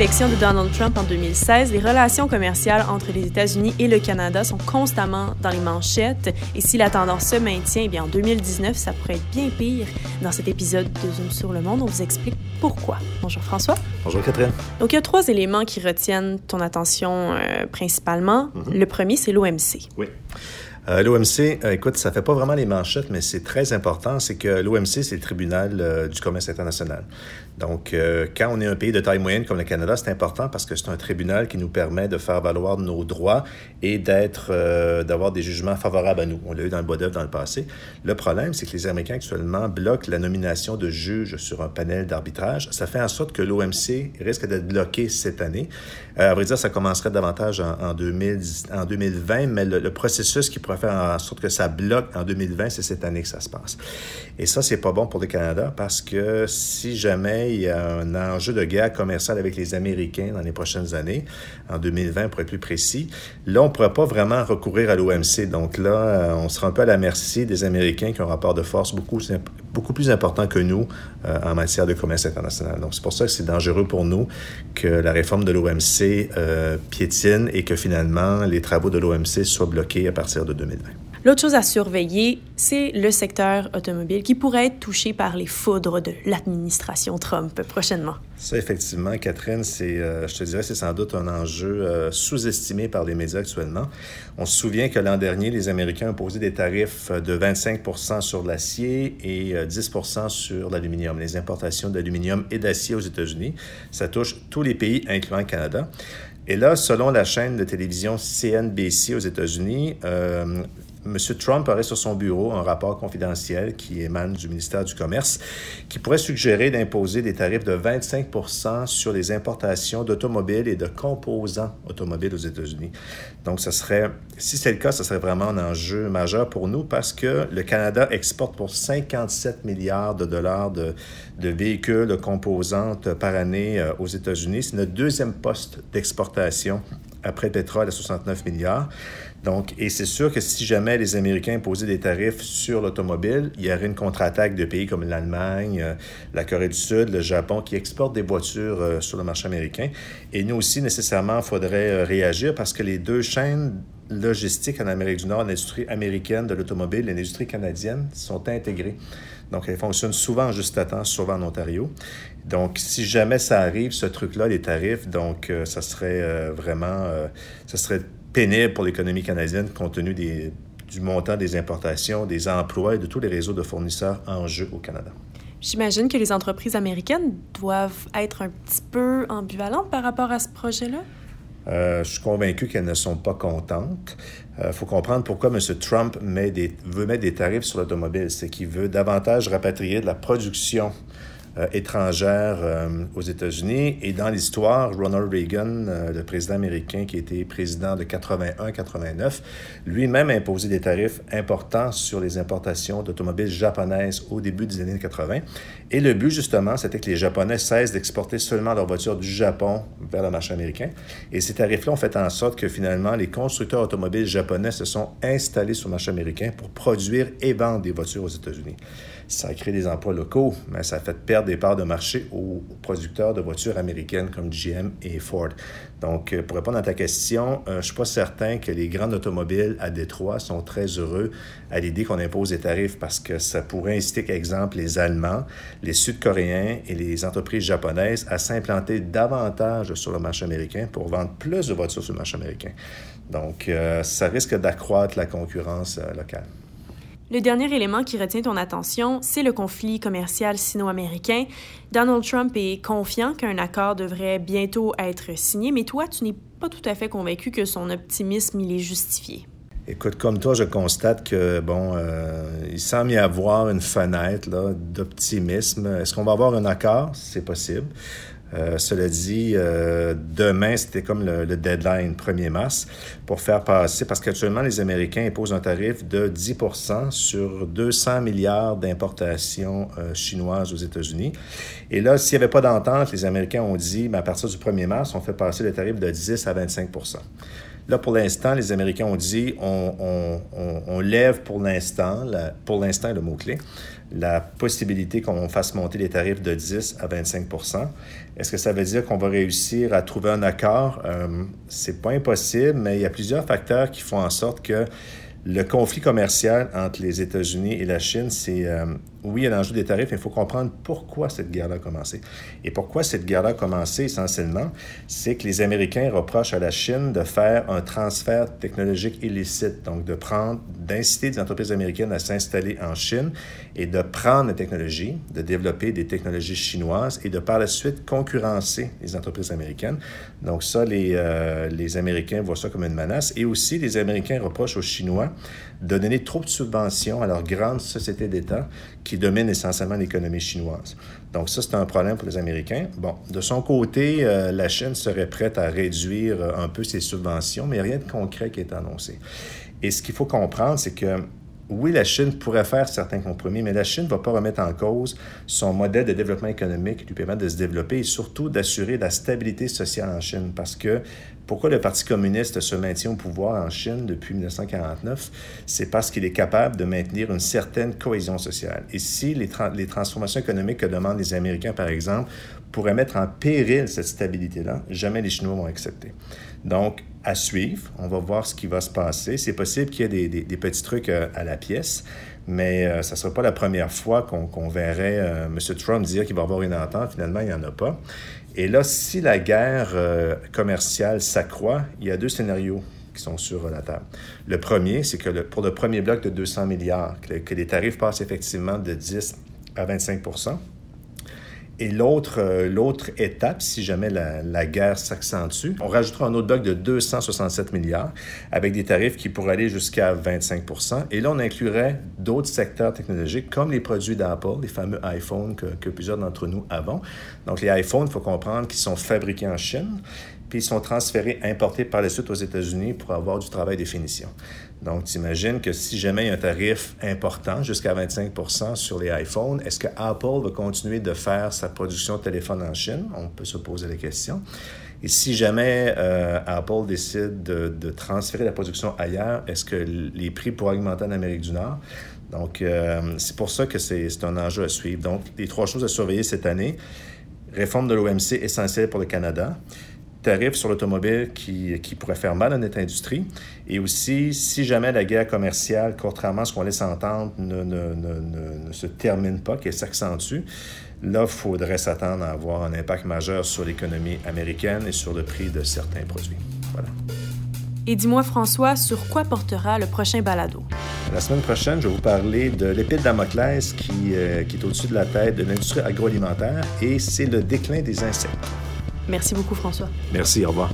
l'élection de Donald Trump en 2016, les relations commerciales entre les États-Unis et le Canada sont constamment dans les manchettes. Et si la tendance se maintient, eh bien en 2019, ça pourrait être bien pire. Dans cet épisode de Zoom sur le monde, on vous explique pourquoi. Bonjour François. Bonjour Catherine. Donc il y a trois éléments qui retiennent ton attention euh, principalement. Mhm. Le premier, c'est l'OMC. Oui. Euh, L'OMC, euh, écoute, ça fait pas vraiment les manchettes, mais c'est très important. C'est que l'OMC, c'est le tribunal euh, du commerce international. Donc, quand on est un pays de taille moyenne comme le Canada, c'est important parce que c'est un tribunal qui nous permet de faire valoir nos droits et d'être, d'avoir des jugements favorables à nous. On l'a eu dans le bois d'œuvre dans le passé. Le problème, c'est que les Américains actuellement bloquent la nomination de juges sur un panel d'arbitrage. Ça fait en sorte que l'OMC risque d'être bloqué cette année. À vrai dire, ça commencerait davantage en, en, 2010, en 2020, mais le, le processus qui pourrait faire en sorte que ça bloque en 2020, c'est cette année que ça se passe. Et ça, c'est pas bon pour le Canada parce que si jamais il y a un enjeu de guerre commerciale avec les Américains dans les prochaines années, en 2020 pour être plus précis, là, on ne pourrait pas vraiment recourir à l'OMC. Donc là, on sera un peu à la merci des Américains qui ont un rapport de force beaucoup, beaucoup plus important que nous euh, en matière de commerce international. Donc c'est pour ça que c'est dangereux pour nous que la réforme de l'OMC euh, piétine et que finalement les travaux de l'OMC soient bloqués à partir de 2020. L'autre chose à surveiller, c'est le secteur automobile qui pourrait être touché par les foudres de l'administration Trump prochainement. Ça, effectivement, Catherine, c'est, euh, je te dirais, c'est sans doute un enjeu euh, sous-estimé par les médias actuellement. On se souvient que l'an dernier, les Américains ont posé des tarifs de 25% sur l'acier et euh, 10% sur l'aluminium, les importations d'aluminium et d'acier aux États-Unis. Ça touche tous les pays, incluant le Canada. Et là, selon la chaîne de télévision CNBC aux États-Unis, euh, M. Trump aurait sur son bureau un rapport confidentiel qui émane du ministère du Commerce qui pourrait suggérer d'imposer des tarifs de 25% sur les importations d'automobiles et de composants automobiles aux États-Unis. Donc, ce serait, si c'est le cas, ce serait vraiment un enjeu majeur pour nous parce que le Canada exporte pour 57 milliards de dollars de, de véhicules, de composantes par année aux États-Unis. C'est notre deuxième poste d'exportation après le pétrole à 69 milliards. Donc, et c'est sûr que si jamais les Américains imposaient des tarifs sur l'automobile, il y aurait une contre-attaque de pays comme l'Allemagne, euh, la Corée du Sud, le Japon, qui exportent des voitures euh, sur le marché américain. Et nous aussi, nécessairement, il faudrait euh, réagir parce que les deux chaînes logistiques en Amérique du Nord, l'industrie américaine de l'automobile et l'industrie canadienne, sont intégrées. Donc, elles fonctionnent souvent en juste à temps, souvent en Ontario. Donc, si jamais ça arrive, ce truc-là, les tarifs, donc, euh, ça serait euh, vraiment, euh, ça serait pénible pour l'économie canadienne compte tenu des, du montant des importations, des emplois et de tous les réseaux de fournisseurs en jeu au Canada. J'imagine que les entreprises américaines doivent être un petit peu ambivalentes par rapport à ce projet-là. Euh, je suis convaincu qu'elles ne sont pas contentes. Il euh, faut comprendre pourquoi M. Trump met des, veut mettre des tarifs sur l'automobile. C'est qu'il veut davantage rapatrier de la production euh, étrangère euh, aux États-Unis. Et dans l'histoire, Ronald Reagan, euh, le président américain qui était président de 81-89, lui-même a imposé des tarifs importants sur les importations d'automobiles japonaises au début des années 80. Et le but, justement, c'était que les Japonais cessent d'exporter seulement leurs voitures du Japon vers le marché américain. Et ces tarifs-là ont fait en sorte que finalement, les constructeurs automobiles japonais se sont installés sur le marché américain pour produire et vendre des voitures aux États-Unis. Ça a créé des emplois locaux, mais ça a fait perdre des parts de marché aux producteurs de voitures américaines comme GM et Ford. Donc, pour répondre à ta question, euh, je ne suis pas certain que les grandes automobiles à Détroit sont très heureux à l'idée qu'on impose des tarifs parce que ça pourrait inciter, par exemple, les Allemands, les Sud-Coréens et les entreprises japonaises à s'implanter davantage sur le marché américain pour vendre plus de voitures sur le marché américain. Donc, euh, ça risque d'accroître la concurrence euh, locale. Le dernier élément qui retient ton attention, c'est le conflit commercial sino-américain. Donald Trump est confiant qu'un accord devrait bientôt être signé, mais toi, tu n'es pas tout à fait convaincu que son optimisme il est justifié. Écoute, comme toi, je constate que, bon, euh, il semble y avoir une fenêtre d'optimisme. Est-ce qu'on va avoir un accord? C'est possible. Euh, cela dit, euh, demain, c'était comme le, le, deadline, 1er mars, pour faire passer, parce qu'actuellement, les Américains imposent un tarif de 10% sur 200 milliards d'importations euh, chinoises aux États-Unis. Et là, s'il n'y avait pas d'entente, les Américains ont dit, mais à partir du 1er mars, on fait passer le tarif de 10 à 25 Là, pour l'instant, les Américains ont dit on, lève pour l'instant, pour l'instant le mot-clé, la possibilité qu'on fasse monter les tarifs de 10 à 25% Est-ce que ça veut dire qu'on va réussir à trouver un accord? Euh, c'est pas impossible, mais il y a plusieurs facteurs qui font en sorte que le conflit commercial entre les États-Unis et la Chine, c'est euh, oui, il y a l'enjeu des tarifs, mais il faut comprendre pourquoi cette guerre-là a commencé. Et pourquoi cette guerre-là a commencé essentiellement, c'est que les Américains reprochent à la Chine de faire un transfert technologique illicite, donc de prendre, d'inciter des entreprises américaines à s'installer en Chine et de prendre la technologie, de développer des technologies chinoises et de par la suite concurrencer les entreprises américaines. Donc ça, les, euh, les Américains voient ça comme une menace. Et aussi, les Américains reprochent aux Chinois de donner trop de subventions à leurs grandes sociétés d'État qui dominent essentiellement l'économie chinoise. Donc ça, c'est un problème pour les Américains. Bon, de son côté, euh, la Chine serait prête à réduire euh, un peu ses subventions, mais rien de concret qui est annoncé. Et ce qu'il faut comprendre, c'est que oui, la Chine pourrait faire certains compromis, mais la Chine ne va pas remettre en cause son modèle de développement économique lui permet de se développer et surtout d'assurer la stabilité sociale en Chine. Parce que pourquoi le Parti communiste se maintient au pouvoir en Chine depuis 1949? C'est parce qu'il est capable de maintenir une certaine cohésion sociale. Et si les, les transformations économiques que demandent les Américains, par exemple, pourraient mettre en péril cette stabilité-là, jamais les Chinois vont accepter. Donc, à suivre. On va voir ce qui va se passer. C'est possible qu'il y ait des, petits trucs euh, à la pièce, mais euh, ça ne sera pas la première fois qu'on verrait euh, M. Trump dire qu'il va avoir une entente. Finalement, il n'y en a pas. Et là, si la guerre commerciale s'accroît, il y a deux scénarios qui sont sur la table. Le premier, c'est que pour le premier bloc de 200 milliards, que les tarifs passent effectivement de 10 à 25 et l'autre, euh, l'autre étape, si jamais la, guerre s'accentue, on rajoutera un autre bloc de 267 milliards avec des tarifs qui pourraient aller jusqu'à 25% Et là, on inclurait d'autres secteurs technologiques comme les produits d'Apple, les fameux iPhones que, que plusieurs d'entre nous avons. Donc, les iPhones, il faut comprendre qu'ils sont fabriqués en Chine puis ils sont transférés, importés par la suite aux États-Unis pour avoir du travail de finition. Donc, tu imagines que si jamais il y a un tarif important, jusqu'à 25% sur les iPhones, est-ce que Apple va continuer de faire sa production de téléphones en Chine? On peut se poser la question. Et si jamais euh, Apple décide de, transférer la production ailleurs, est-ce que les prix pourraient augmenter en Amérique du Nord? Donc, euh, c'est pour ça que c'est un enjeu à suivre. Donc, les trois choses à surveiller cette année. Réforme de l'OMC essentielle pour le Canada tarifs sur l'automobile qui, qui pourraient faire mal à notre industrie. Et aussi, si jamais la guerre commerciale, contrairement à ce qu'on laisse entendre, ne, ne, ne, ne se termine pas, qu'elle s'accentue, là, il faudrait s'attendre à avoir un impact majeur sur l'économie américaine et sur le prix de certains produits. Voilà. Et dis-moi, François, sur quoi portera le prochain balado? La semaine prochaine, je vais vous parler de l'épée de Damoclès qui, euh, qui est au-dessus de la tête de l'industrie agroalimentaire et c'est le déclin des insectes. Merci beaucoup, François. Merci, au revoir.